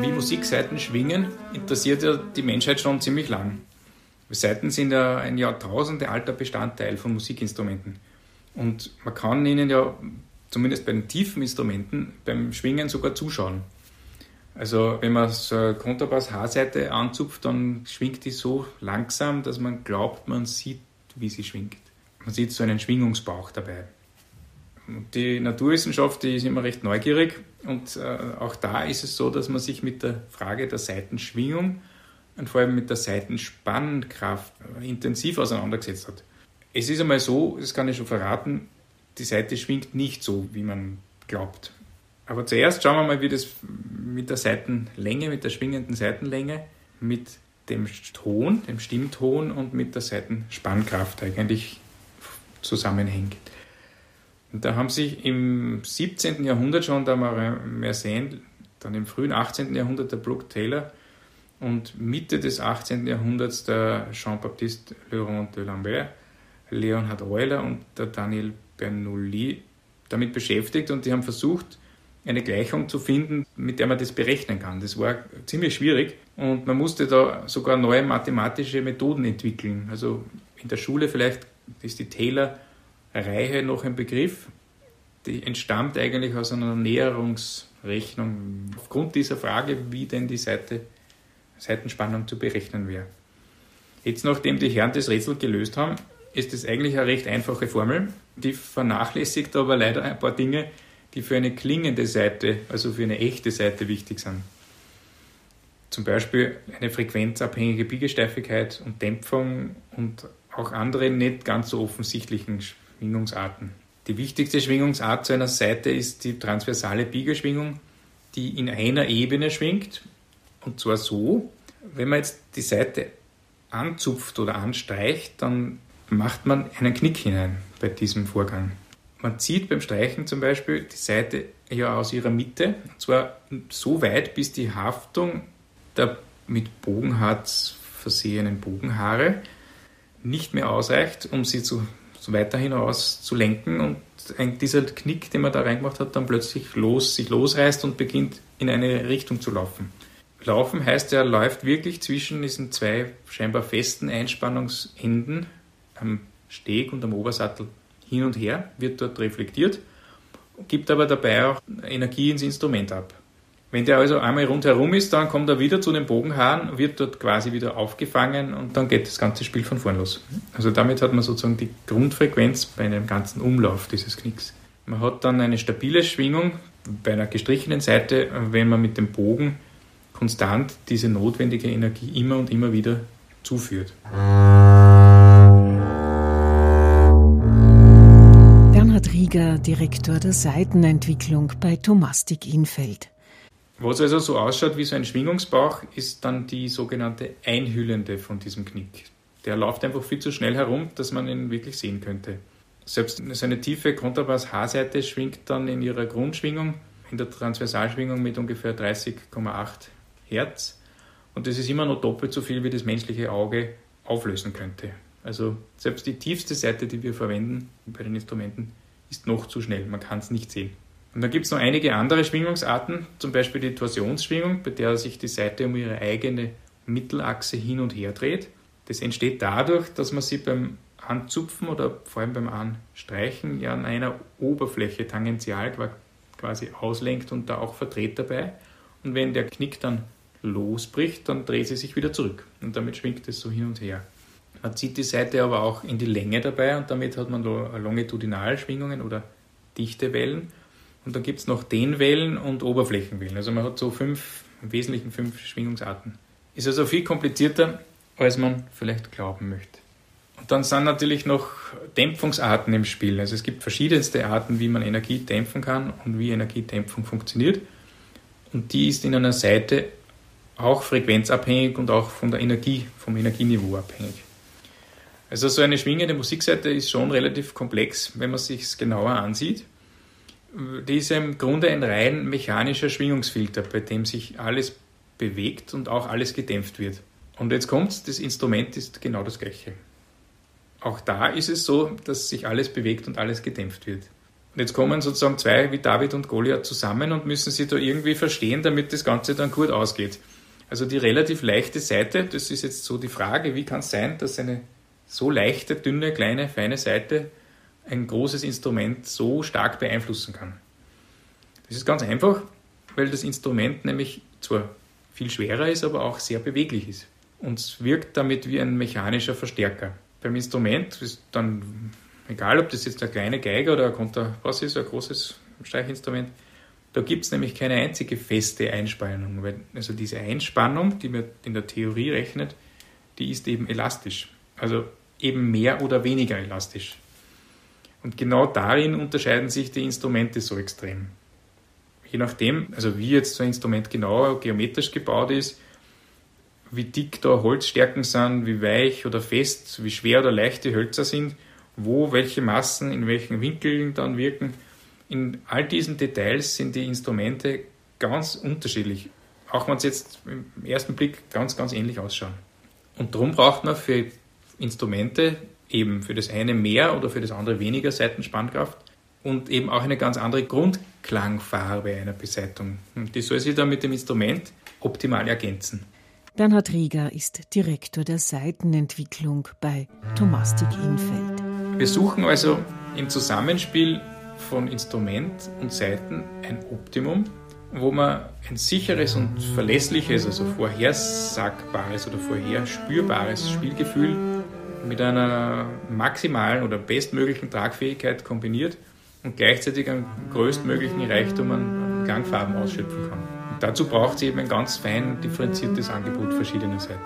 Wie Musikseiten schwingen, interessiert ja die Menschheit schon ziemlich lang. Seiten sind ja ein Jahrtausende alter Bestandteil von Musikinstrumenten. Und man kann ihnen ja, zumindest bei den tiefen Instrumenten, beim Schwingen sogar zuschauen. Also wenn man so eine Kontrabass-H-Seite anzupft, dann schwingt die so langsam, dass man glaubt, man sieht, wie sie schwingt. Man sieht so einen Schwingungsbauch dabei. Die Naturwissenschaft die ist immer recht neugierig und äh, auch da ist es so, dass man sich mit der Frage der Seitenschwingung und vor allem mit der Seitenspannkraft intensiv auseinandergesetzt hat. Es ist einmal so, das kann ich schon verraten, die Seite schwingt nicht so, wie man glaubt. Aber zuerst schauen wir mal, wie das mit der Seitenlänge, mit der schwingenden Seitenlänge, mit dem Ton, dem Stimmton und mit der Seitenspannkraft eigentlich zusammenhängt. Und da haben sich im 17. Jahrhundert schon der Mersenne, dann im frühen 18. Jahrhundert der Brooke Taylor und Mitte des 18. Jahrhunderts der Jean-Baptiste Laurent de Lambert, Leonhard Euler und der Daniel Bernoulli damit beschäftigt und die haben versucht, eine Gleichung zu finden, mit der man das berechnen kann. Das war ziemlich schwierig und man musste da sogar neue mathematische Methoden entwickeln. Also in der Schule vielleicht ist die Taylor-Reihe noch ein Begriff, die entstammt eigentlich aus einer Näherungsrechnung aufgrund dieser Frage, wie denn die Seite, Seitenspannung zu berechnen wäre. Jetzt, nachdem die Herren das Rätsel gelöst haben, ist es eigentlich eine recht einfache Formel. Die vernachlässigt aber leider ein paar Dinge, die für eine klingende Seite, also für eine echte Seite wichtig sind. Zum Beispiel eine frequenzabhängige Biegesteifigkeit und Dämpfung und auch andere nicht ganz so offensichtlichen Schwingungsarten. Die wichtigste Schwingungsart zu einer Seite ist die transversale Biegeschwingung, die in einer Ebene schwingt. Und zwar so, wenn man jetzt die Seite anzupft oder anstreicht, dann macht man einen Knick hinein bei diesem Vorgang. Man zieht beim Streichen zum Beispiel die Seite ja aus ihrer Mitte, und zwar so weit, bis die Haftung der mit Bogenharz versehenen Bogenhaare nicht mehr ausreicht, um sie zu, weiter hinaus zu lenken und dieser Knick, den man da reingemacht hat, dann plötzlich los, sich losreißt und beginnt in eine Richtung zu laufen. Laufen heißt, er läuft wirklich zwischen diesen zwei scheinbar festen Einspannungsenden am Steg und am Obersattel hin und her, wird dort reflektiert, gibt aber dabei auch Energie ins Instrument ab. Wenn der also einmal rundherum ist, dann kommt er wieder zu den Bogenhaaren, wird dort quasi wieder aufgefangen und dann geht das ganze Spiel von vorn los. Also damit hat man sozusagen die Grundfrequenz bei einem ganzen Umlauf dieses Knicks. Man hat dann eine stabile Schwingung bei einer gestrichenen Seite, wenn man mit dem Bogen konstant diese notwendige Energie immer und immer wieder zuführt. Rieger, Direktor der Seitenentwicklung bei Thomastik Infeld. Was also so ausschaut wie so ein Schwingungsbauch, ist dann die sogenannte Einhüllende von diesem Knick. Der läuft einfach viel zu schnell herum, dass man ihn wirklich sehen könnte. Selbst seine tiefe Kontrabass-H-Seite schwingt dann in ihrer Grundschwingung, in der Transversalschwingung mit ungefähr 30,8 Hertz. Und das ist immer noch doppelt so viel, wie das menschliche Auge auflösen könnte. Also selbst die tiefste Seite, die wir verwenden bei den Instrumenten, ist noch zu schnell, man kann es nicht sehen. Und dann gibt es noch einige andere Schwingungsarten, zum Beispiel die Torsionsschwingung, bei der sich die Seite um ihre eigene Mittelachse hin und her dreht. Das entsteht dadurch, dass man sie beim Anzupfen oder vor allem beim Anstreichen ja an einer Oberfläche tangential quasi auslenkt und da auch verdreht dabei. Und wenn der Knick dann losbricht, dann dreht sie sich wieder zurück und damit schwingt es so hin und her. Man zieht die Seite aber auch in die Länge dabei und damit hat man Longitudinalschwingungen oder dichte Wellen. Und dann gibt es noch Dehnwellen und Oberflächenwellen. Also man hat so fünf, im Wesentlichen fünf Schwingungsarten. Ist also viel komplizierter, als man vielleicht glauben möchte. Und dann sind natürlich noch Dämpfungsarten im Spiel. Also es gibt verschiedenste Arten, wie man Energie dämpfen kann und wie Energiedämpfung funktioniert. Und die ist in einer Seite auch frequenzabhängig und auch von der Energie, vom Energieniveau abhängig. Also so eine schwingende Musikseite ist schon relativ komplex, wenn man sich es genauer ansieht. Die ist im Grunde ein rein mechanischer Schwingungsfilter, bei dem sich alles bewegt und auch alles gedämpft wird. Und jetzt kommt das Instrument ist genau das gleiche. Auch da ist es so, dass sich alles bewegt und alles gedämpft wird. Und jetzt kommen sozusagen zwei wie David und Goliath zusammen und müssen sie da irgendwie verstehen, damit das Ganze dann gut ausgeht. Also die relativ leichte Seite, das ist jetzt so die Frage, wie kann es sein, dass eine so leichte, dünne, kleine, feine Seite ein großes Instrument so stark beeinflussen kann. Das ist ganz einfach, weil das Instrument nämlich zwar viel schwerer ist, aber auch sehr beweglich ist und wirkt damit wie ein mechanischer Verstärker. Beim Instrument ist dann egal, ob das jetzt eine kleine Geige oder ein Kontrabass ist, ein großes Streichinstrument, da gibt es nämlich keine einzige feste Einspannung. Also diese Einspannung, die man in der Theorie rechnet, die ist eben elastisch. Also eben mehr oder weniger elastisch. Und genau darin unterscheiden sich die Instrumente so extrem. Je nachdem, also wie jetzt so ein Instrument genau geometrisch gebaut ist, wie dick da Holzstärken sind, wie weich oder fest, wie schwer oder leicht die Hölzer sind, wo welche Massen in welchen Winkeln dann wirken. In all diesen Details sind die Instrumente ganz unterschiedlich, auch wenn sie jetzt im ersten Blick ganz, ganz ähnlich ausschauen. Und darum braucht man für Instrumente eben für das eine mehr oder für das andere weniger Seitenspannkraft und eben auch eine ganz andere Grundklangfarbe einer Beseitigung. Und die soll sich dann mit dem Instrument optimal ergänzen. Bernhard Rieger ist Direktor der Seitenentwicklung bei Thomastik Infeld. Wir suchen also im Zusammenspiel von Instrument und Seiten ein Optimum, wo man ein sicheres und verlässliches, also vorhersagbares oder vorherspürbares Spielgefühl mit einer maximalen oder bestmöglichen Tragfähigkeit kombiniert und gleichzeitig einen größtmöglichen Reichtum an Klangfarben ausschöpfen kann. Und dazu braucht es eben ein ganz fein differenziertes Angebot verschiedener Seiten.